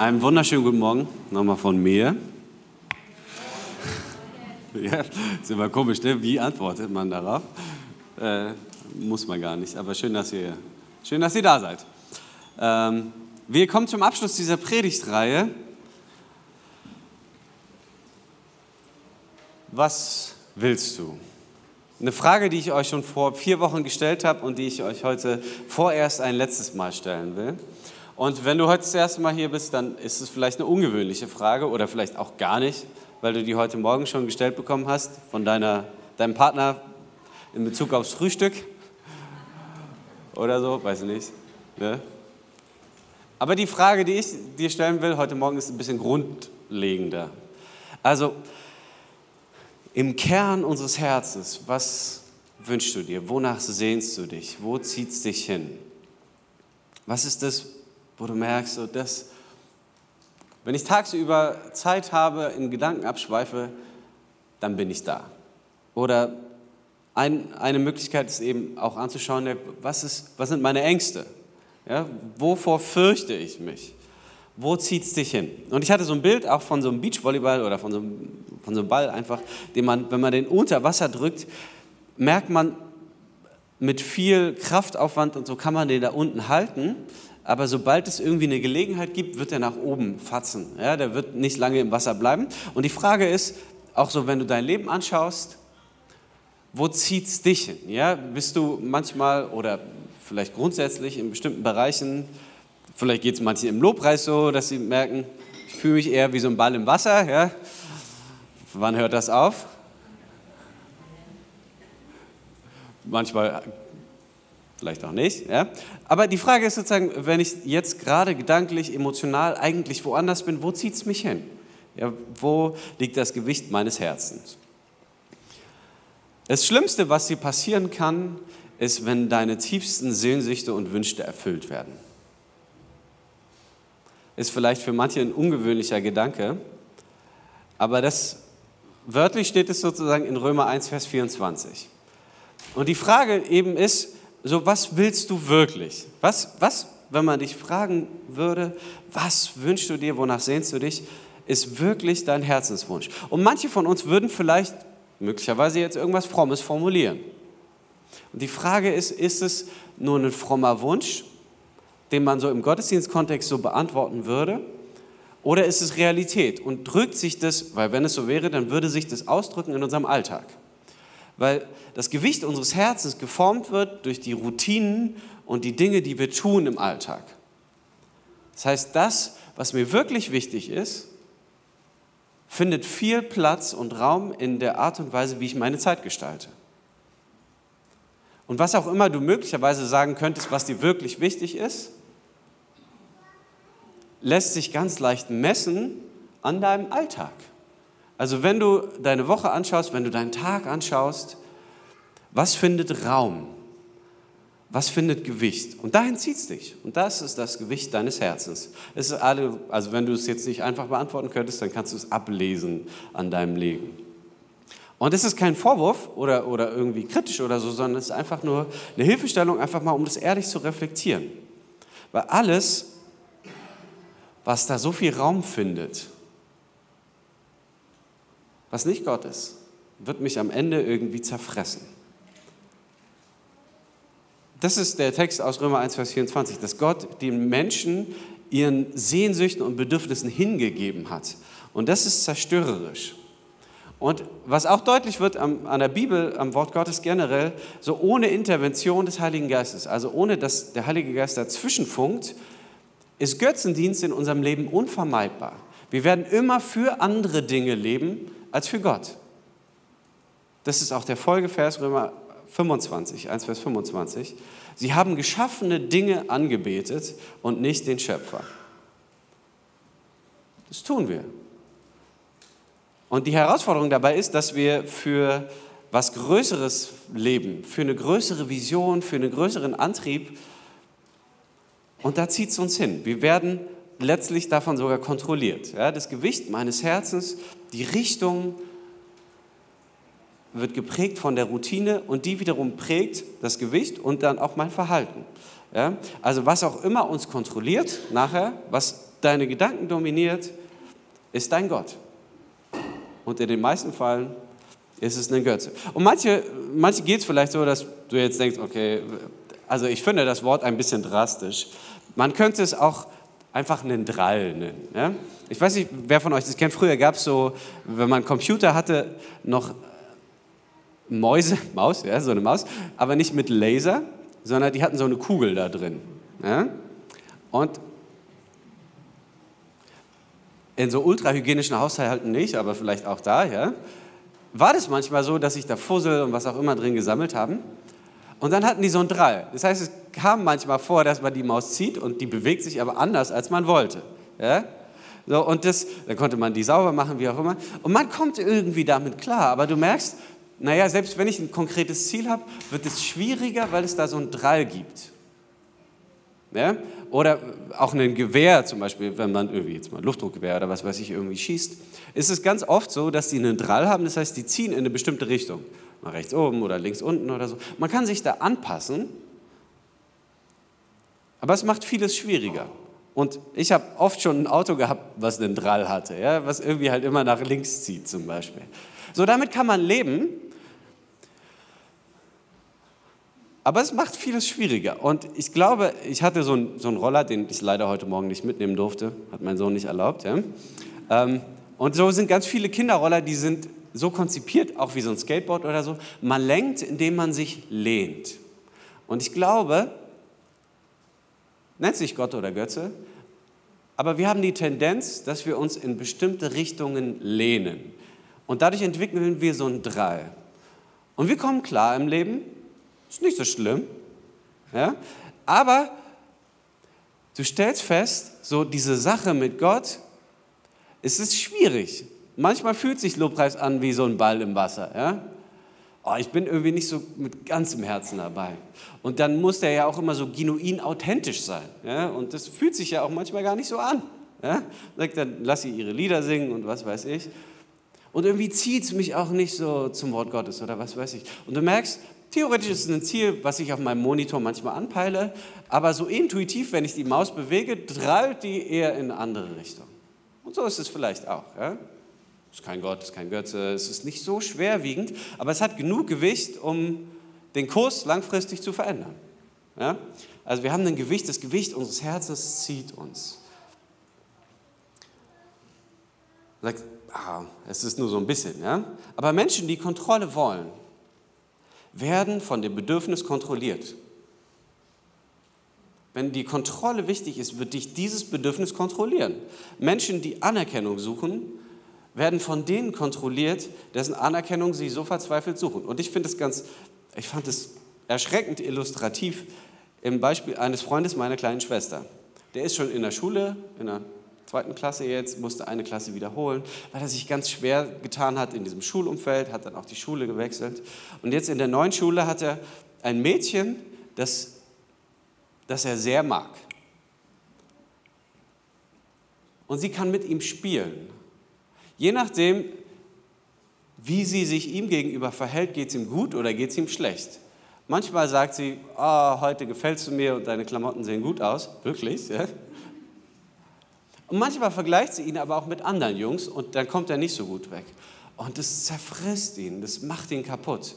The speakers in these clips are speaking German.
Einen wunderschönen guten Morgen nochmal von mir. Ja, ist immer komisch, ne? Wie antwortet man darauf? Äh, muss man gar nicht, aber schön, dass ihr, schön, dass ihr da seid. Ähm, wir kommen zum Abschluss dieser Predigtreihe. Was willst du? Eine Frage, die ich euch schon vor vier Wochen gestellt habe und die ich euch heute vorerst ein letztes Mal stellen will. Und wenn du heute das erste Mal hier bist, dann ist es vielleicht eine ungewöhnliche Frage oder vielleicht auch gar nicht, weil du die heute Morgen schon gestellt bekommen hast von deiner, deinem Partner in Bezug aufs Frühstück oder so, weiß ich nicht. Ne? Aber die Frage, die ich dir stellen will heute Morgen, ist ein bisschen grundlegender. Also im Kern unseres Herzens, was wünschst du dir? Wonach sehnst du dich? Wo zieht es dich hin? Was ist das, wo du merkst, so das, wenn ich tagsüber Zeit habe, in Gedanken abschweife, dann bin ich da. Oder ein, eine Möglichkeit ist eben auch anzuschauen, was, ist, was sind meine Ängste? Ja, wovor fürchte ich mich? Wo zieht es dich hin? Und ich hatte so ein Bild auch von so einem Beachvolleyball oder von so einem, von so einem Ball einfach, den man, wenn man den unter Wasser drückt, merkt man, mit viel Kraftaufwand und so kann man den da unten halten aber sobald es irgendwie eine Gelegenheit gibt, wird er nach oben fatzen. Ja, der wird nicht lange im Wasser bleiben. Und die Frage ist, auch so, wenn du dein Leben anschaust, wo zieht es dich hin? Ja, bist du manchmal oder vielleicht grundsätzlich in bestimmten Bereichen, vielleicht geht es manchen im Lobpreis so, dass sie merken, ich fühle mich eher wie so ein Ball im Wasser. Ja? Wann hört das auf? Manchmal vielleicht auch nicht. Ja? Aber die Frage ist sozusagen, wenn ich jetzt gerade gedanklich, emotional eigentlich woanders bin, wo zieht es mich hin? Ja, wo liegt das Gewicht meines Herzens? Das Schlimmste, was dir passieren kann, ist, wenn deine tiefsten Sehnsüchte und Wünsche erfüllt werden. Ist vielleicht für manche ein ungewöhnlicher Gedanke, aber das wörtlich steht es sozusagen in Römer 1, Vers 24. Und die Frage eben ist, so was willst du wirklich? Was, was, wenn man dich fragen würde, was wünschst du dir, wonach sehnst du dich, ist wirklich dein Herzenswunsch. Und manche von uns würden vielleicht möglicherweise jetzt irgendwas Frommes formulieren. Und die Frage ist, ist es nur ein frommer Wunsch, den man so im Gottesdienstkontext so beantworten würde? Oder ist es Realität und drückt sich das, weil wenn es so wäre, dann würde sich das ausdrücken in unserem Alltag? Weil das Gewicht unseres Herzens geformt wird durch die Routinen und die Dinge, die wir tun im Alltag. Das heißt, das, was mir wirklich wichtig ist, findet viel Platz und Raum in der Art und Weise, wie ich meine Zeit gestalte. Und was auch immer du möglicherweise sagen könntest, was dir wirklich wichtig ist, lässt sich ganz leicht messen an deinem Alltag. Also wenn du deine Woche anschaust, wenn du deinen Tag anschaust, was findet Raum? Was findet Gewicht? Und dahin zieht es dich. Und das ist das Gewicht deines Herzens. Es ist alle, also wenn du es jetzt nicht einfach beantworten könntest, dann kannst du es ablesen an deinem Leben. Und es ist kein Vorwurf oder, oder irgendwie kritisch oder so, sondern es ist einfach nur eine Hilfestellung, einfach mal, um das ehrlich zu reflektieren. Weil alles, was da so viel Raum findet, was nicht Gott ist, wird mich am Ende irgendwie zerfressen. Das ist der Text aus Römer 1, Vers 24, dass Gott den Menschen ihren Sehnsüchten und Bedürfnissen hingegeben hat. Und das ist zerstörerisch. Und was auch deutlich wird an der Bibel, am Wort Gottes generell, so ohne Intervention des Heiligen Geistes, also ohne dass der Heilige Geist dazwischen funkt, ist Götzendienst in unserem Leben unvermeidbar. Wir werden immer für andere Dinge leben, als für Gott. Das ist auch der Folgevers Römer 25, 1 Vers 25. Sie haben geschaffene Dinge angebetet und nicht den Schöpfer. Das tun wir. Und die Herausforderung dabei ist, dass wir für was Größeres leben, für eine größere Vision, für einen größeren Antrieb. Und da zieht es uns hin. Wir werden letztlich davon sogar kontrolliert. Ja, das Gewicht meines Herzens, die Richtung wird geprägt von der Routine und die wiederum prägt das Gewicht und dann auch mein Verhalten. Ja, also was auch immer uns kontrolliert nachher, was deine Gedanken dominiert, ist dein Gott. Und in den meisten Fällen ist es ein Götze. Und manche, manche geht es vielleicht so, dass du jetzt denkst, okay, also ich finde das Wort ein bisschen drastisch. Man könnte es auch einfach einen Drall nennen. Ja? Ich weiß nicht, wer von euch das kennt. Früher gab es so, wenn man Computer hatte, noch Mäuse, Maus, ja, so eine Maus, aber nicht mit Laser, sondern die hatten so eine Kugel da drin. Ja? Und in so ultrahygienischen Haushalten nicht, aber vielleicht auch da, ja, war das manchmal so, dass sich da Fussel und was auch immer drin gesammelt haben. Und dann hatten die so einen Drall. Das heißt, es kam manchmal vor, dass man die Maus zieht und die bewegt sich aber anders, als man wollte. Ja? So, und das, dann konnte man die sauber machen, wie auch immer. Und man kommt irgendwie damit klar. Aber du merkst, naja, selbst wenn ich ein konkretes Ziel habe, wird es schwieriger, weil es da so einen Drall gibt. Ja? Oder auch ein Gewehr zum Beispiel, wenn man irgendwie jetzt mal ein Luftdruckgewehr oder was weiß ich irgendwie schießt, ist es ganz oft so, dass die einen Drall haben, das heißt, die ziehen in eine bestimmte Richtung. Mal rechts oben oder links unten oder so. Man kann sich da anpassen, aber es macht vieles schwieriger. Und ich habe oft schon ein Auto gehabt, was einen Drall hatte, ja? was irgendwie halt immer nach links zieht zum Beispiel. So, damit kann man leben, Aber es macht vieles schwieriger. Und ich glaube, ich hatte so einen, so einen Roller, den ich leider heute Morgen nicht mitnehmen durfte. Hat mein Sohn nicht erlaubt. Ja? Ähm, und so sind ganz viele Kinderroller, die sind so konzipiert, auch wie so ein Skateboard oder so. Man lenkt, indem man sich lehnt. Und ich glaube, nennt sich Gott oder Götze, aber wir haben die Tendenz, dass wir uns in bestimmte Richtungen lehnen. Und dadurch entwickeln wir so einen Drall. Und wir kommen klar im Leben, ist nicht so schlimm. Ja? Aber du stellst fest, so diese Sache mit Gott, es ist schwierig. Manchmal fühlt sich Lobpreis an wie so ein Ball im Wasser. Ja? Oh, ich bin irgendwie nicht so mit ganzem Herzen dabei. Und dann muss der ja auch immer so genuin authentisch sein. Ja? Und das fühlt sich ja auch manchmal gar nicht so an. Ja? Sagt dann, lass sie ihre Lieder singen und was weiß ich. Und irgendwie zieht es mich auch nicht so zum Wort Gottes oder was weiß ich. Und du merkst, Theoretisch ist es ein Ziel, was ich auf meinem Monitor manchmal anpeile, aber so intuitiv, wenn ich die Maus bewege, drallt die eher in eine andere Richtung. Und so ist es vielleicht auch. Ja? Ist kein Gott, ist kein Götze, es ist nicht so schwerwiegend, aber es hat genug Gewicht, um den Kurs langfristig zu verändern. Ja? Also wir haben ein Gewicht, das Gewicht unseres Herzens zieht uns. Sagt, ah, es ist nur so ein bisschen, ja. Aber Menschen, die Kontrolle wollen, werden von dem Bedürfnis kontrolliert. Wenn die Kontrolle wichtig ist, wird dich dieses Bedürfnis kontrollieren. Menschen, die Anerkennung suchen, werden von denen kontrolliert, dessen Anerkennung sie so verzweifelt suchen. Und ich finde es ganz, ich fand es erschreckend illustrativ im Beispiel eines Freundes meiner kleinen Schwester. Der ist schon in der Schule, in der zweiten Klasse jetzt, musste eine Klasse wiederholen, weil er sich ganz schwer getan hat in diesem Schulumfeld, hat dann auch die Schule gewechselt. Und jetzt in der neuen Schule hat er ein Mädchen, das, das er sehr mag. Und sie kann mit ihm spielen. Je nachdem, wie sie sich ihm gegenüber verhält, geht es ihm gut oder geht es ihm schlecht. Manchmal sagt sie, oh, heute gefällst du mir und deine Klamotten sehen gut aus. Wirklich, ja? Und manchmal vergleicht sie ihn aber auch mit anderen Jungs und dann kommt er nicht so gut weg. Und das zerfrisst ihn, das macht ihn kaputt.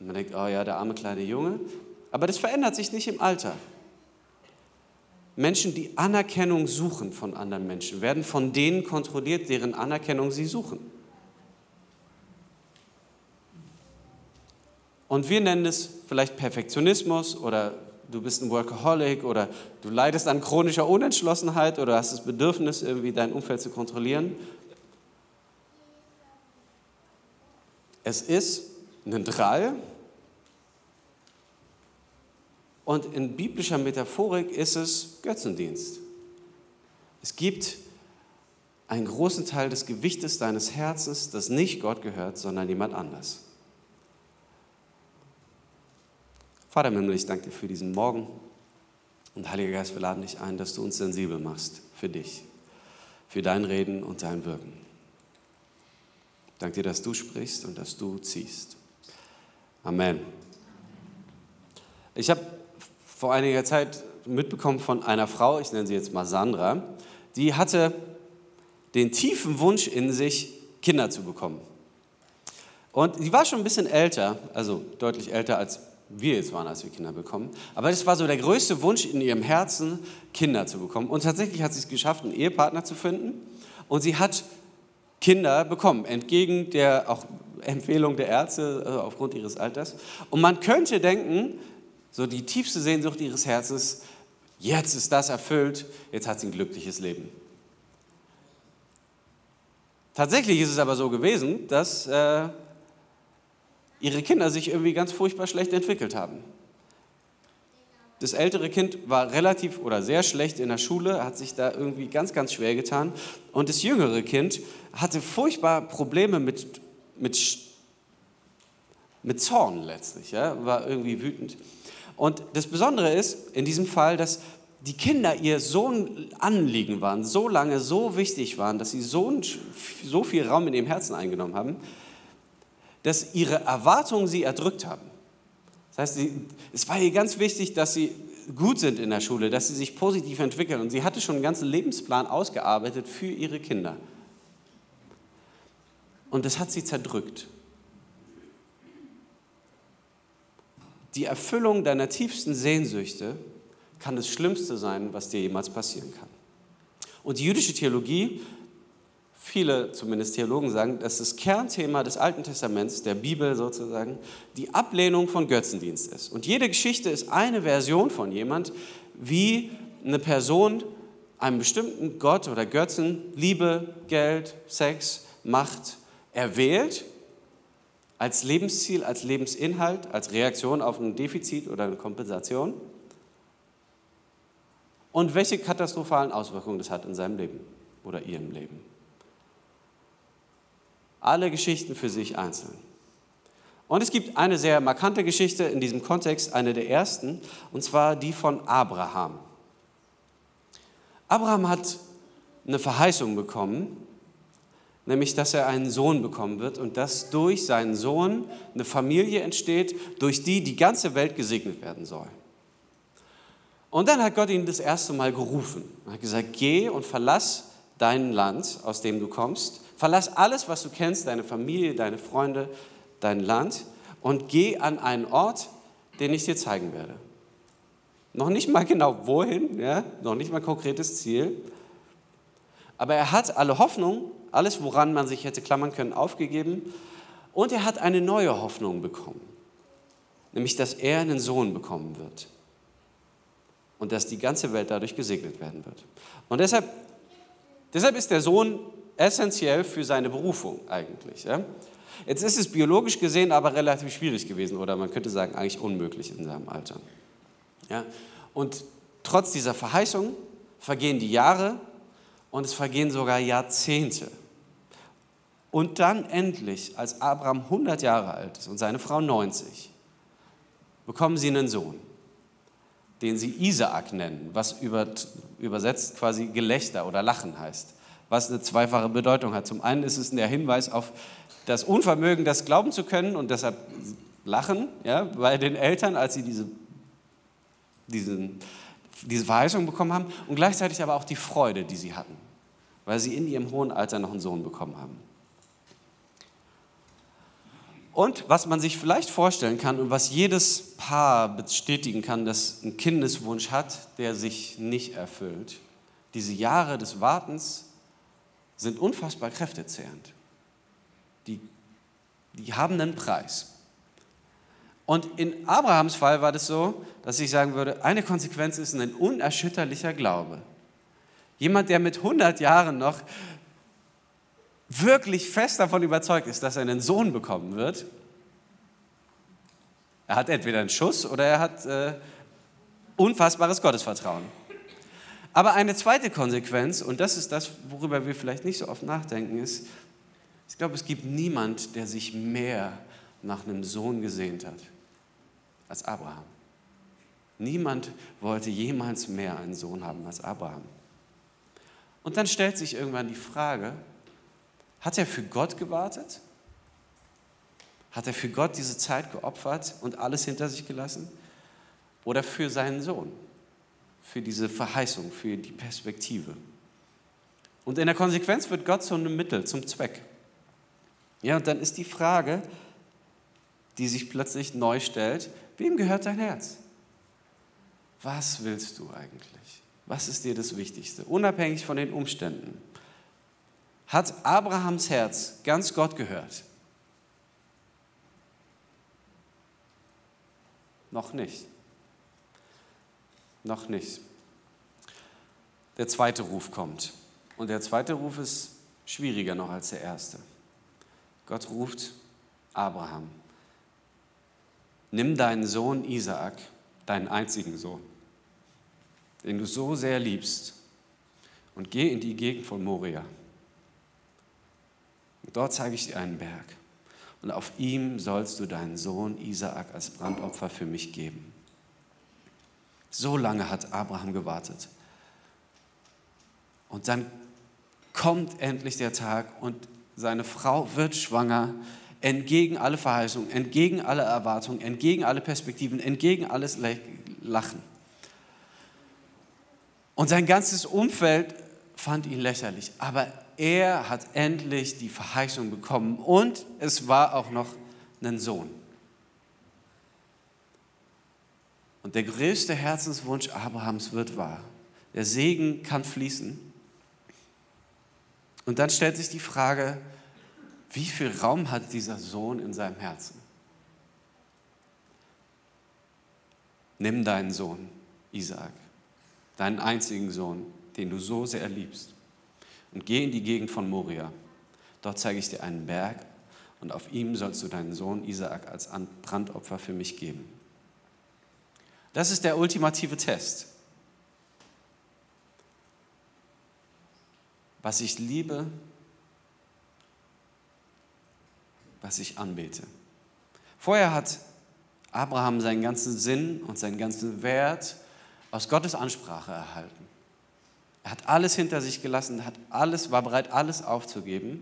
Und man denkt, oh ja, der arme kleine Junge. Aber das verändert sich nicht im Alter. Menschen, die Anerkennung suchen von anderen Menschen, werden von denen kontrolliert, deren Anerkennung sie suchen. Und wir nennen es vielleicht Perfektionismus oder du bist ein Workaholic oder du leidest an chronischer Unentschlossenheit oder hast das Bedürfnis, irgendwie dein Umfeld zu kontrollieren. Es ist ein Drall und in biblischer Metaphorik ist es Götzendienst. Es gibt einen großen Teil des Gewichtes deines Herzens, das nicht Gott gehört, sondern jemand anders. Vater im Himmel, ich danke dir für diesen Morgen. Und Heiliger Geist, wir laden dich ein, dass du uns sensibel machst für dich, für dein Reden und dein Wirken. Danke dir, dass du sprichst und dass du ziehst. Amen. Ich habe vor einiger Zeit mitbekommen von einer Frau, ich nenne sie jetzt mal Sandra, die hatte den tiefen Wunsch in sich, Kinder zu bekommen. Und sie war schon ein bisschen älter, also deutlich älter als wir jetzt waren, als wir Kinder bekommen. Aber das war so der größte Wunsch in ihrem Herzen, Kinder zu bekommen. Und tatsächlich hat sie es geschafft, einen Ehepartner zu finden. Und sie hat Kinder bekommen, entgegen der auch Empfehlung der Ärzte also aufgrund ihres Alters. Und man könnte denken, so die tiefste Sehnsucht ihres Herzens, jetzt ist das erfüllt, jetzt hat sie ein glückliches Leben. Tatsächlich ist es aber so gewesen, dass äh, ihre Kinder sich irgendwie ganz furchtbar schlecht entwickelt haben. Das ältere Kind war relativ oder sehr schlecht in der Schule, hat sich da irgendwie ganz, ganz schwer getan. Und das jüngere Kind hatte furchtbar Probleme mit, mit, mit Zorn letztlich, ja? war irgendwie wütend. Und das Besondere ist in diesem Fall, dass die Kinder ihr so ein Anliegen waren, so lange so wichtig waren, dass sie so, ein, so viel Raum in ihrem Herzen eingenommen haben, dass ihre Erwartungen sie erdrückt haben. Das heißt, es war ihr ganz wichtig, dass sie gut sind in der Schule, dass sie sich positiv entwickeln. Und sie hatte schon einen ganzen Lebensplan ausgearbeitet für ihre Kinder. Und das hat sie zerdrückt. Die Erfüllung deiner tiefsten Sehnsüchte kann das Schlimmste sein, was dir jemals passieren kann. Und die jüdische Theologie viele zumindest Theologen sagen, dass das Kernthema des Alten Testaments, der Bibel sozusagen, die Ablehnung von Götzendienst ist. Und jede Geschichte ist eine Version von jemand, wie eine Person einem bestimmten Gott oder Götzen Liebe, Geld, Sex, Macht erwählt als Lebensziel, als Lebensinhalt, als Reaktion auf ein Defizit oder eine Kompensation und welche katastrophalen Auswirkungen das hat in seinem Leben oder ihrem Leben. Alle Geschichten für sich einzeln. Und es gibt eine sehr markante Geschichte in diesem Kontext, eine der ersten, und zwar die von Abraham. Abraham hat eine Verheißung bekommen, nämlich dass er einen Sohn bekommen wird und dass durch seinen Sohn eine Familie entsteht, durch die die ganze Welt gesegnet werden soll. Und dann hat Gott ihn das erste Mal gerufen. Er hat gesagt, geh und verlass dein Land, aus dem du kommst, Verlass alles, was du kennst, deine Familie, deine Freunde, dein Land und geh an einen Ort, den ich dir zeigen werde. Noch nicht mal genau wohin, ja? noch nicht mal konkretes Ziel. Aber er hat alle Hoffnung, alles, woran man sich hätte klammern können, aufgegeben. Und er hat eine neue Hoffnung bekommen. Nämlich, dass er einen Sohn bekommen wird. Und dass die ganze Welt dadurch gesegnet werden wird. Und deshalb, deshalb ist der Sohn essentiell für seine Berufung eigentlich. Ja? Jetzt ist es biologisch gesehen aber relativ schwierig gewesen oder man könnte sagen eigentlich unmöglich in seinem Alter. Ja? Und trotz dieser Verheißung vergehen die Jahre und es vergehen sogar Jahrzehnte. Und dann endlich, als Abraham 100 Jahre alt ist und seine Frau 90, bekommen sie einen Sohn, den sie Isaak nennen, was übersetzt quasi Gelächter oder Lachen heißt was eine zweifache Bedeutung hat. Zum einen ist es der Hinweis auf das Unvermögen, das glauben zu können und deshalb lachen ja, bei den Eltern, als sie diese, diesen, diese Verheißung bekommen haben und gleichzeitig aber auch die Freude, die sie hatten, weil sie in ihrem hohen Alter noch einen Sohn bekommen haben. Und was man sich vielleicht vorstellen kann und was jedes Paar bestätigen kann, das einen Kindeswunsch hat, der sich nicht erfüllt, diese Jahre des Wartens, sind unfassbar kräftezehrend. Die, die haben einen Preis. Und in Abrahams Fall war das so, dass ich sagen würde, eine Konsequenz ist ein unerschütterlicher Glaube. Jemand, der mit 100 Jahren noch wirklich fest davon überzeugt ist, dass er einen Sohn bekommen wird, er hat entweder einen Schuss oder er hat äh, unfassbares Gottesvertrauen. Aber eine zweite Konsequenz, und das ist das, worüber wir vielleicht nicht so oft nachdenken, ist, ich glaube, es gibt niemand, der sich mehr nach einem Sohn gesehnt hat als Abraham. Niemand wollte jemals mehr einen Sohn haben als Abraham. Und dann stellt sich irgendwann die Frage, hat er für Gott gewartet? Hat er für Gott diese Zeit geopfert und alles hinter sich gelassen? Oder für seinen Sohn? für diese Verheißung, für die Perspektive. Und in der Konsequenz wird Gott zu einem Mittel, zum Zweck. Ja, und dann ist die Frage, die sich plötzlich neu stellt, wem gehört dein Herz? Was willst du eigentlich? Was ist dir das Wichtigste? Unabhängig von den Umständen. Hat Abrahams Herz ganz Gott gehört? Noch nicht. Noch nicht. Der zweite Ruf kommt. Und der zweite Ruf ist schwieriger noch als der erste. Gott ruft Abraham. Nimm deinen Sohn Isaak, deinen einzigen Sohn, den du so sehr liebst, und geh in die Gegend von Moria. Und dort zeige ich dir einen Berg. Und auf ihm sollst du deinen Sohn Isaak als Brandopfer für mich geben. So lange hat Abraham gewartet. Und dann kommt endlich der Tag und seine Frau wird schwanger, entgegen alle Verheißungen, entgegen alle Erwartungen, entgegen alle Perspektiven, entgegen alles Lachen. Und sein ganzes Umfeld fand ihn lächerlich, aber er hat endlich die Verheißung bekommen und es war auch noch ein Sohn. Und der größte Herzenswunsch Abrahams wird wahr. Der Segen kann fließen. Und dann stellt sich die Frage, wie viel Raum hat dieser Sohn in seinem Herzen? Nimm deinen Sohn, Isaak, deinen einzigen Sohn, den du so sehr liebst, und geh in die Gegend von Moria. Dort zeige ich dir einen Berg und auf ihm sollst du deinen Sohn Isaak als Brandopfer für mich geben. Das ist der ultimative Test. was ich liebe, was ich anbete. Vorher hat Abraham seinen ganzen Sinn und seinen ganzen Wert aus Gottes Ansprache erhalten. Er hat alles hinter sich gelassen, hat alles, war bereit, alles aufzugeben.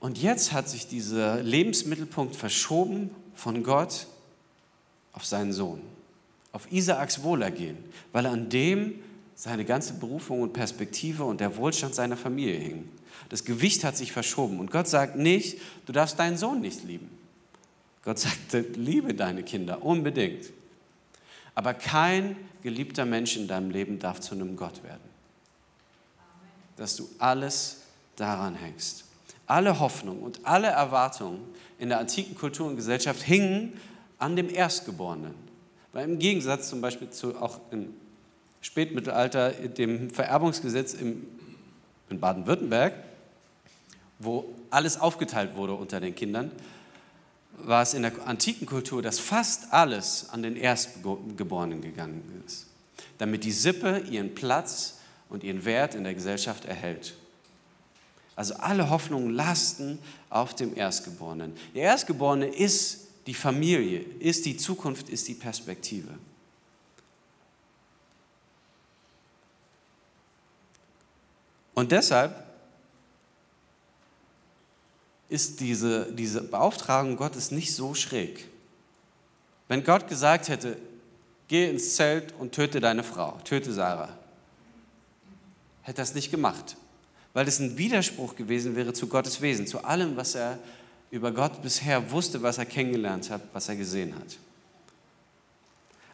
Und jetzt hat sich dieser Lebensmittelpunkt verschoben von Gott auf seinen Sohn, auf Isaaks Wohlergehen, weil an dem seine ganze Berufung und Perspektive und der Wohlstand seiner Familie hing. Das Gewicht hat sich verschoben und Gott sagt nicht, du darfst deinen Sohn nicht lieben. Gott sagt, liebe deine Kinder unbedingt. Aber kein geliebter Mensch in deinem Leben darf zu einem Gott werden. Dass du alles daran hängst. Alle Hoffnung und alle Erwartungen in der antiken Kultur und Gesellschaft hingen an dem Erstgeborenen. Weil im Gegensatz zum Beispiel zu auch in Spätmittelalter dem Vererbungsgesetz im, in Baden-Württemberg, wo alles aufgeteilt wurde unter den Kindern, war es in der antiken Kultur, dass fast alles an den Erstgeborenen gegangen ist, damit die Sippe ihren Platz und ihren Wert in der Gesellschaft erhält. Also alle Hoffnungen lasten auf dem Erstgeborenen. Der Erstgeborene ist die Familie, ist die Zukunft, ist die Perspektive. Und deshalb ist diese, diese Beauftragung Gottes nicht so schräg. Wenn Gott gesagt hätte, geh ins Zelt und töte deine Frau, töte Sarah, hätte er es nicht gemacht, weil es ein Widerspruch gewesen wäre zu Gottes Wesen, zu allem, was er über Gott bisher wusste, was er kennengelernt hat, was er gesehen hat.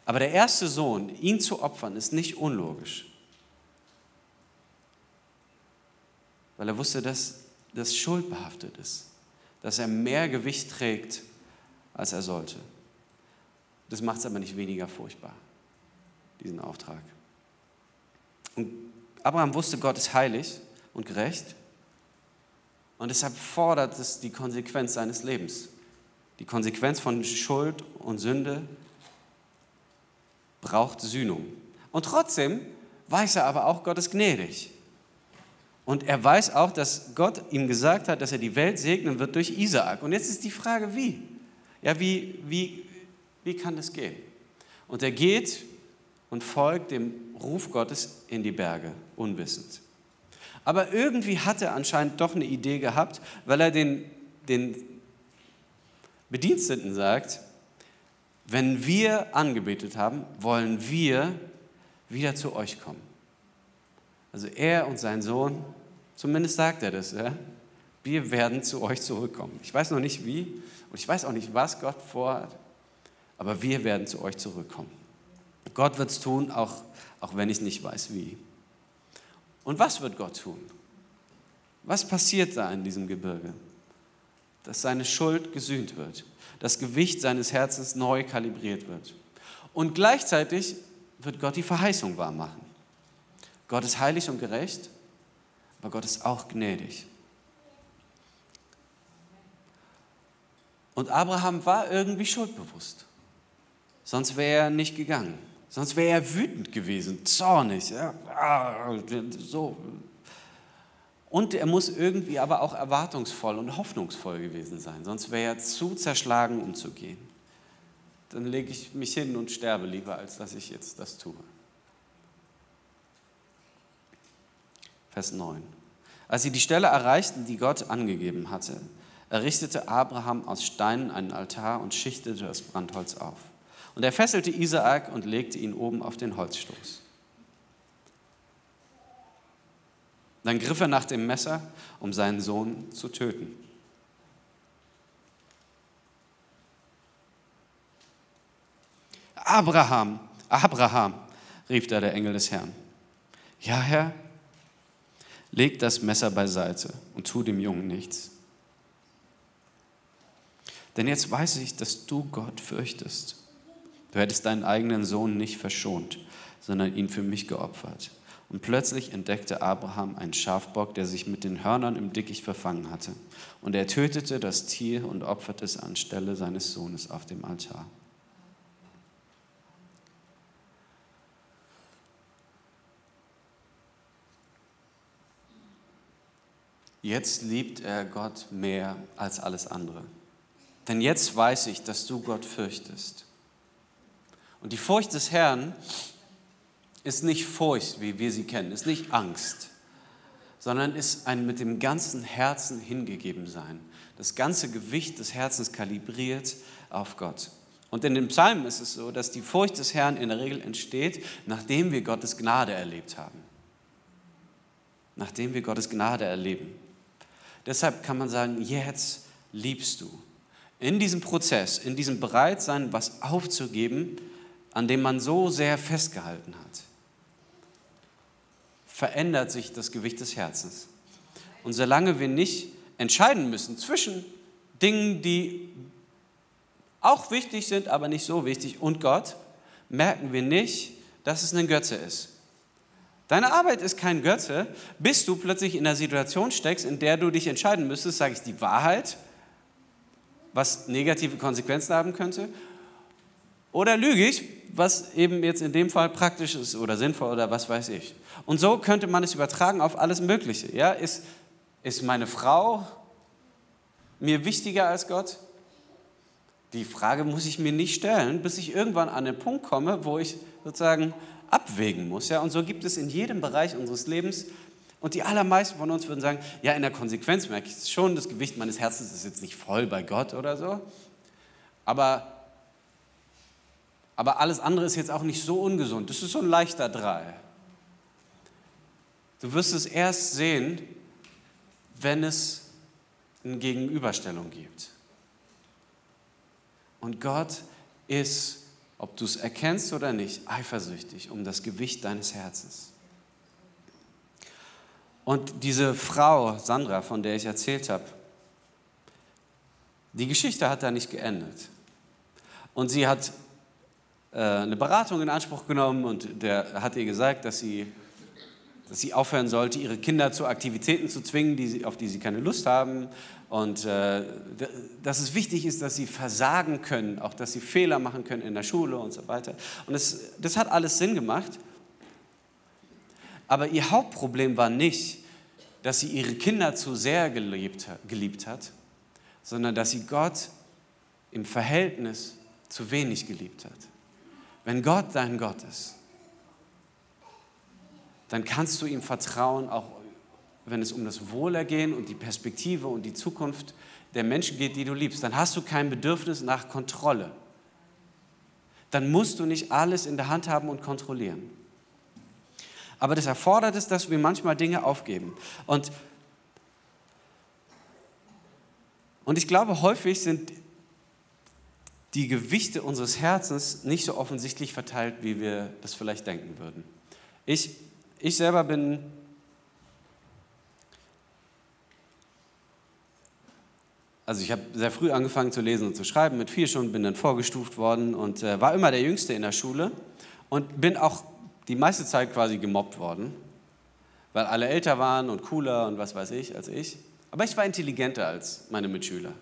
Aber der erste Sohn, ihn zu opfern, ist nicht unlogisch. weil er wusste, dass das schuldbehaftet ist, dass er mehr Gewicht trägt, als er sollte. Das macht es aber nicht weniger furchtbar, diesen Auftrag. Und Abraham wusste, Gott ist heilig und gerecht und deshalb fordert es die Konsequenz seines Lebens. Die Konsequenz von Schuld und Sünde braucht Sühnung. Und trotzdem weiß er aber auch, Gott ist gnädig. Und er weiß auch, dass Gott ihm gesagt hat, dass er die Welt segnen wird durch Isaak. Und jetzt ist die Frage, wie? Ja, wie, wie, wie kann das gehen? Und er geht und folgt dem Ruf Gottes in die Berge, unwissend. Aber irgendwie hat er anscheinend doch eine Idee gehabt, weil er den, den Bediensteten sagt, wenn wir angebetet haben, wollen wir wieder zu euch kommen. Also er und sein Sohn, zumindest sagt er das, ja? wir werden zu euch zurückkommen. Ich weiß noch nicht wie und ich weiß auch nicht, was Gott vorhat, aber wir werden zu euch zurückkommen. Gott wird es tun, auch, auch wenn ich nicht weiß wie. Und was wird Gott tun? Was passiert da in diesem Gebirge? Dass seine Schuld gesühnt wird, das Gewicht seines Herzens neu kalibriert wird. Und gleichzeitig wird Gott die Verheißung wahrmachen. Gott ist heilig und gerecht, aber Gott ist auch gnädig. Und Abraham war irgendwie schuldbewusst. Sonst wäre er nicht gegangen. Sonst wäre er wütend gewesen, zornig. So. Und er muss irgendwie aber auch erwartungsvoll und hoffnungsvoll gewesen sein. Sonst wäre er zu zerschlagen, um zu gehen. Dann lege ich mich hin und sterbe lieber, als dass ich jetzt das tue. Vers 9. Als sie die Stelle erreichten, die Gott angegeben hatte, errichtete Abraham aus Steinen einen Altar und schichtete das Brandholz auf. Und er fesselte Isaak und legte ihn oben auf den Holzstoß. Dann griff er nach dem Messer, um seinen Sohn zu töten. Abraham, Abraham, rief da der Engel des Herrn. Ja, Herr, leg das Messer beiseite und tu dem Jungen nichts. Denn jetzt weiß ich, dass du Gott fürchtest Du hättest deinen eigenen Sohn nicht verschont, sondern ihn für mich geopfert. Und plötzlich entdeckte Abraham einen Schafbock, der sich mit den Hörnern im Dickicht verfangen hatte. Und er tötete das Tier und opferte es anstelle seines Sohnes auf dem Altar. Jetzt liebt er Gott mehr als alles andere. Denn jetzt weiß ich, dass du Gott fürchtest. Und die Furcht des Herrn ist nicht Furcht, wie wir sie kennen, ist nicht Angst, sondern ist ein mit dem ganzen Herzen hingegeben sein. Das ganze Gewicht des Herzens kalibriert auf Gott. Und in den Psalmen ist es so, dass die Furcht des Herrn in der Regel entsteht, nachdem wir Gottes Gnade erlebt haben. Nachdem wir Gottes Gnade erleben. Deshalb kann man sagen, jetzt liebst du. In diesem Prozess, in diesem Bereitsein, was aufzugeben, an dem man so sehr festgehalten hat, verändert sich das Gewicht des Herzens. Und solange wir nicht entscheiden müssen zwischen Dingen, die auch wichtig sind, aber nicht so wichtig, und Gott, merken wir nicht, dass es ein Götze ist. Deine Arbeit ist kein Götze, bis du plötzlich in einer Situation steckst, in der du dich entscheiden müsstest, sage ich die Wahrheit, was negative Konsequenzen haben könnte, oder lüge ich, was eben jetzt in dem Fall praktisch ist oder sinnvoll oder was weiß ich. Und so könnte man es übertragen auf alles Mögliche. Ja? Ist, ist meine Frau mir wichtiger als Gott? Die Frage muss ich mir nicht stellen, bis ich irgendwann an den Punkt komme, wo ich sozusagen abwägen muss. Ja? Und so gibt es in jedem Bereich unseres Lebens, und die allermeisten von uns würden sagen, ja, in der Konsequenz merke ich schon, das Gewicht meines Herzens ist jetzt nicht voll bei Gott oder so, aber aber alles andere ist jetzt auch nicht so ungesund. Das ist so ein leichter Drei. Du wirst es erst sehen, wenn es eine Gegenüberstellung gibt. Und Gott ist, ob du es erkennst oder nicht, eifersüchtig um das Gewicht deines Herzens. Und diese Frau, Sandra, von der ich erzählt habe, die Geschichte hat da nicht geendet. Und sie hat äh, eine Beratung in Anspruch genommen und der hat ihr gesagt, dass sie, dass sie aufhören sollte, ihre Kinder zu Aktivitäten zu zwingen, die sie, auf die sie keine Lust haben und äh, dass es wichtig ist, dass sie versagen können, auch dass sie Fehler machen können in der Schule und so weiter. Und das, das hat alles Sinn gemacht. Aber ihr Hauptproblem war nicht, dass sie ihre Kinder zu sehr geliebt, geliebt hat, sondern dass sie Gott im Verhältnis zu wenig geliebt hat. Wenn Gott dein Gott ist, dann kannst du ihm vertrauen, auch wenn es um das Wohlergehen und die Perspektive und die Zukunft der Menschen geht, die du liebst. Dann hast du kein Bedürfnis nach Kontrolle. dann musst du nicht alles in der Hand haben und kontrollieren. Aber das erfordert es, dass wir manchmal Dinge aufgeben. Und, und ich glaube, häufig sind die Gewichte unseres Herzens nicht so offensichtlich verteilt, wie wir das vielleicht denken würden. Ich, ich selber bin also ich habe sehr früh angefangen zu lesen und zu schreiben, mit vier schon bin dann vorgestuft worden und äh, war immer der Jüngste in der Schule und bin auch die meiste Zeit quasi gemobbt worden, weil alle älter waren und cooler und was weiß ich als ich. Aber ich war intelligenter als meine Mitschüler.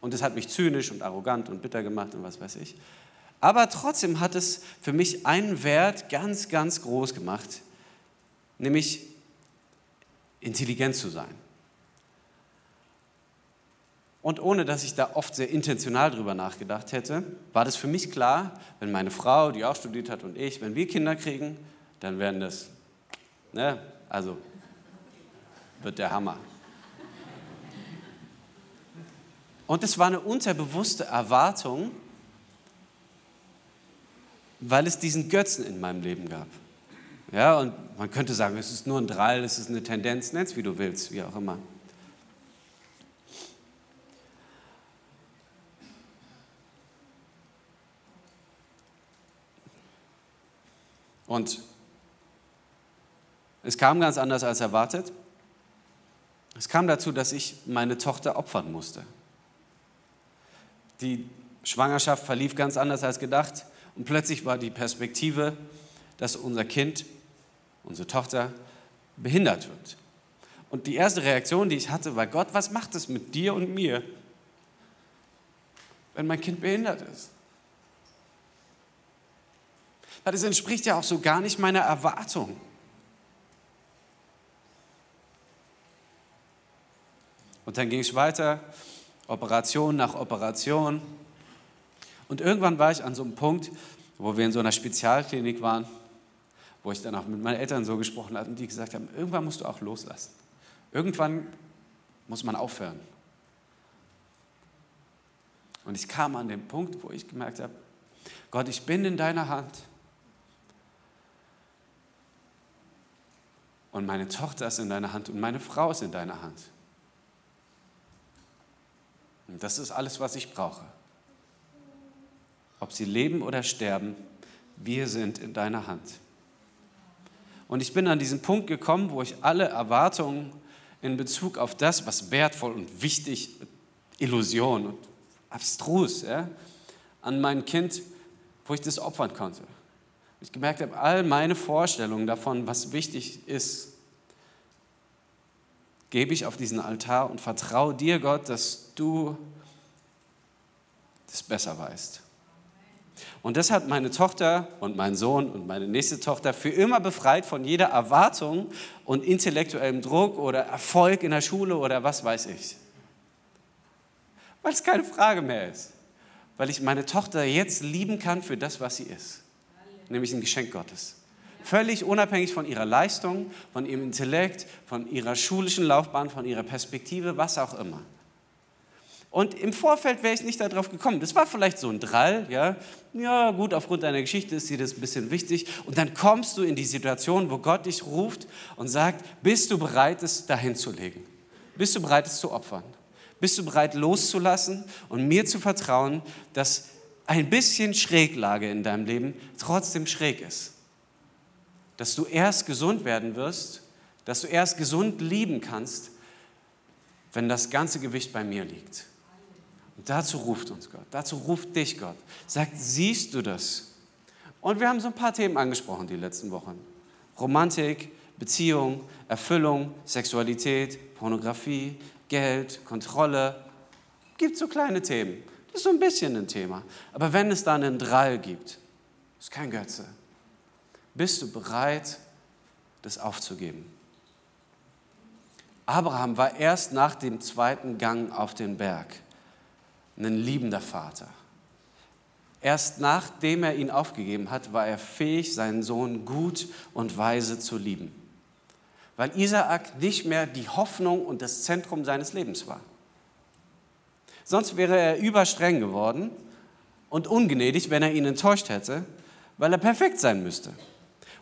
Und es hat mich zynisch und arrogant und bitter gemacht und was weiß ich. Aber trotzdem hat es für mich einen Wert ganz, ganz groß gemacht, nämlich intelligent zu sein. Und ohne dass ich da oft sehr intentional drüber nachgedacht hätte, war das für mich klar, wenn meine Frau, die auch studiert hat, und ich, wenn wir Kinder kriegen, dann werden das, ne, also wird der Hammer. Und es war eine unterbewusste Erwartung, weil es diesen Götzen in meinem Leben gab. Ja, und man könnte sagen, es ist nur ein Drall, es ist eine Tendenz, nenn's wie du willst, wie auch immer. Und es kam ganz anders als erwartet. Es kam dazu, dass ich meine Tochter opfern musste. Die Schwangerschaft verlief ganz anders als gedacht und plötzlich war die Perspektive, dass unser Kind, unsere Tochter, behindert wird. Und die erste Reaktion, die ich hatte, war, Gott, was macht es mit dir und mir, wenn mein Kind behindert ist? Weil das entspricht ja auch so gar nicht meiner Erwartung. Und dann ging es weiter, Operation nach Operation. Und irgendwann war ich an so einem Punkt, wo wir in so einer Spezialklinik waren, wo ich dann auch mit meinen Eltern so gesprochen habe und die gesagt haben, irgendwann musst du auch loslassen. Irgendwann muss man aufhören. Und ich kam an den Punkt, wo ich gemerkt habe, Gott, ich bin in deiner Hand. Und meine Tochter ist in deiner Hand und meine Frau ist in deiner Hand. Und das ist alles, was ich brauche. Ob sie leben oder sterben, wir sind in deiner Hand. Und ich bin an diesen Punkt gekommen, wo ich alle Erwartungen in Bezug auf das, was wertvoll und wichtig, Illusion und abstrus, ja, an mein Kind, wo ich das opfern konnte. Ich gemerkt habe, all meine Vorstellungen davon, was wichtig ist, gebe ich auf diesen Altar und vertraue dir, Gott, dass du das besser weißt. Und das hat meine Tochter und mein Sohn und meine nächste Tochter für immer befreit von jeder Erwartung und intellektuellem Druck oder Erfolg in der Schule oder was weiß ich. Weil es keine Frage mehr ist. Weil ich meine Tochter jetzt lieben kann für das, was sie ist nämlich ein Geschenk Gottes. Völlig unabhängig von ihrer Leistung, von ihrem Intellekt, von ihrer schulischen Laufbahn, von ihrer Perspektive, was auch immer. Und im Vorfeld wäre ich nicht darauf gekommen. Das war vielleicht so ein Drall, ja. Ja, gut, aufgrund deiner Geschichte ist dir das ein bisschen wichtig. Und dann kommst du in die Situation, wo Gott dich ruft und sagt: Bist du bereit, es dahin zu legen? Bist du bereit, es zu opfern? Bist du bereit, loszulassen und mir zu vertrauen, dass ein bisschen Schräglage in deinem Leben trotzdem schräg ist. Dass du erst gesund werden wirst, dass du erst gesund lieben kannst, wenn das ganze Gewicht bei mir liegt. Und dazu ruft uns Gott, dazu ruft dich Gott. Sagt, siehst du das? Und wir haben so ein paar Themen angesprochen die letzten Wochen. Romantik, Beziehung, Erfüllung, Sexualität, Pornografie, Geld, Kontrolle. Gibt so kleine Themen. Das ist so ein bisschen ein Thema. Aber wenn es dann einen Drall gibt, ist kein Götze. Bist du bereit, das aufzugeben? Abraham war erst nach dem zweiten Gang auf den Berg ein liebender Vater. Erst nachdem er ihn aufgegeben hat, war er fähig, seinen Sohn gut und weise zu lieben. Weil Isaak nicht mehr die Hoffnung und das Zentrum seines Lebens war. Sonst wäre er überstreng geworden und ungnädig, wenn er ihn enttäuscht hätte, weil er perfekt sein müsste.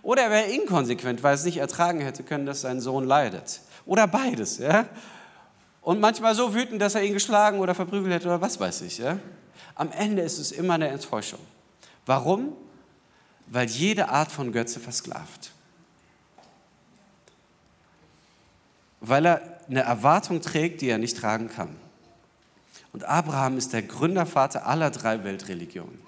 Oder er wäre inkonsequent, weil er es nicht ertragen hätte können, dass sein Sohn leidet. Oder beides. Ja? Und manchmal so wütend, dass er ihn geschlagen oder verprügelt hätte oder was weiß ich. Ja? Am Ende ist es immer eine Enttäuschung. Warum? Weil jede Art von Götze versklavt. Weil er eine Erwartung trägt, die er nicht tragen kann. Und Abraham ist der Gründervater aller drei Weltreligionen.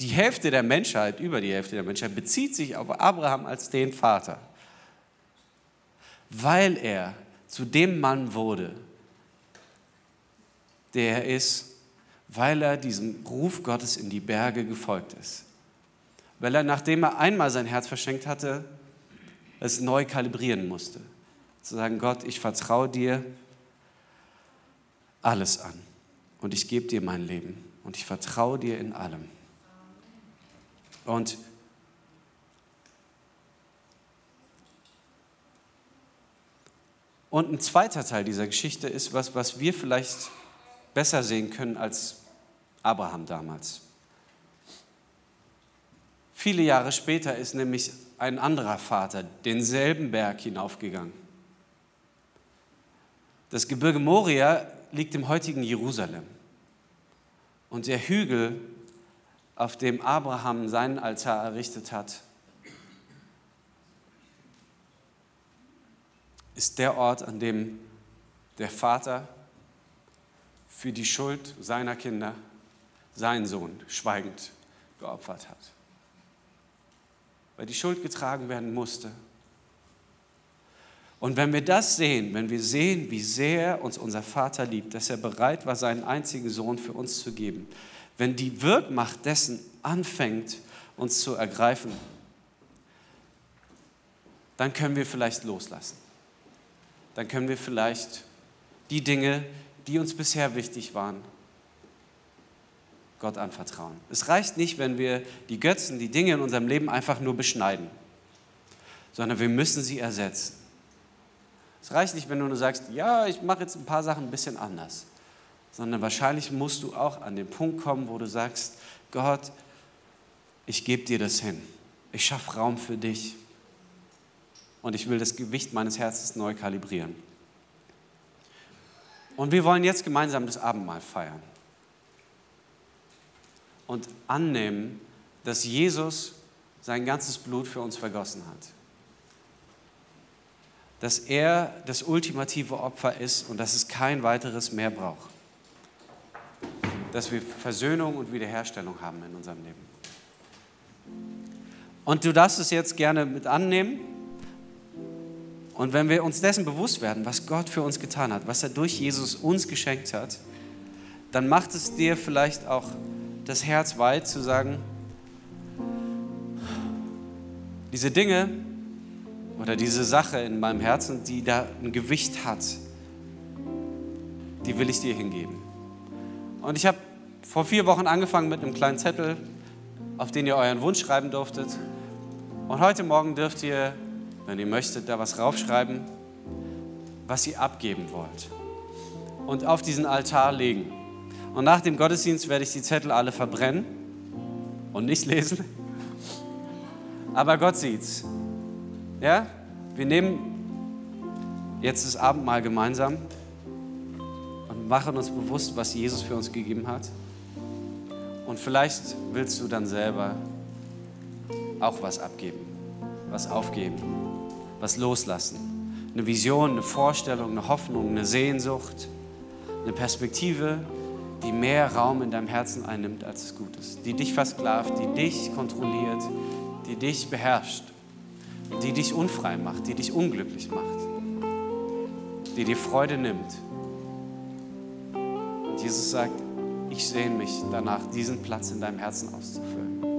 Die Hälfte der Menschheit, über die Hälfte der Menschheit, bezieht sich auf Abraham als den Vater, weil er zu dem Mann wurde, der er ist, weil er diesem Ruf Gottes in die Berge gefolgt ist. Weil er, nachdem er einmal sein Herz verschenkt hatte, es neu kalibrieren musste. Zu sagen, Gott, ich vertraue dir alles an und ich gebe dir mein Leben und ich vertraue dir in allem. Und Und ein zweiter Teil dieser Geschichte ist was, was wir vielleicht besser sehen können als Abraham damals. Viele Jahre später ist nämlich ein anderer Vater denselben Berg hinaufgegangen. Das Gebirge Moria liegt im heutigen Jerusalem. Und der Hügel, auf dem Abraham seinen Altar errichtet hat, ist der Ort, an dem der Vater für die Schuld seiner Kinder seinen Sohn schweigend geopfert hat. Weil die Schuld getragen werden musste. Und wenn wir das sehen, wenn wir sehen, wie sehr uns unser Vater liebt, dass er bereit war, seinen einzigen Sohn für uns zu geben, wenn die Wirkmacht dessen anfängt, uns zu ergreifen, dann können wir vielleicht loslassen. Dann können wir vielleicht die Dinge, die uns bisher wichtig waren, Gott anvertrauen. Es reicht nicht, wenn wir die Götzen, die Dinge in unserem Leben einfach nur beschneiden, sondern wir müssen sie ersetzen. Es reicht nicht, wenn du nur sagst, ja, ich mache jetzt ein paar Sachen ein bisschen anders, sondern wahrscheinlich musst du auch an den Punkt kommen, wo du sagst, Gott, ich gebe dir das hin. Ich schaffe Raum für dich. Und ich will das Gewicht meines Herzens neu kalibrieren. Und wir wollen jetzt gemeinsam das Abendmahl feiern und annehmen, dass Jesus sein ganzes Blut für uns vergossen hat. Dass er das ultimative Opfer ist und dass es kein weiteres mehr braucht. Dass wir Versöhnung und Wiederherstellung haben in unserem Leben. Und du darfst es jetzt gerne mit annehmen. Und wenn wir uns dessen bewusst werden, was Gott für uns getan hat, was er durch Jesus uns geschenkt hat, dann macht es dir vielleicht auch das Herz weit zu sagen, diese Dinge oder diese Sache in meinem Herzen, die da ein Gewicht hat, die will ich dir hingeben. Und ich habe vor vier Wochen angefangen mit einem kleinen Zettel, auf den ihr euren Wunsch schreiben durftet. Und heute Morgen dürft ihr, wenn ihr möchtet, da was raufschreiben, was ihr abgeben wollt. Und auf diesen Altar legen. Und nach dem Gottesdienst werde ich die Zettel alle verbrennen und nicht lesen. Aber Gott sieht's. Ja? Wir nehmen jetzt das Abendmahl gemeinsam und machen uns bewusst, was Jesus für uns gegeben hat. Und vielleicht willst du dann selber auch was abgeben, was aufgeben, was loslassen. Eine Vision, eine Vorstellung, eine Hoffnung, eine Sehnsucht, eine Perspektive, die mehr Raum in deinem Herzen einnimmt, als es gut ist. Die dich versklavt, die dich kontrolliert, die dich beherrscht, die dich unfrei macht, die dich unglücklich macht, die dir Freude nimmt. Und Jesus sagt, ich sehne mich danach, diesen Platz in deinem Herzen auszufüllen.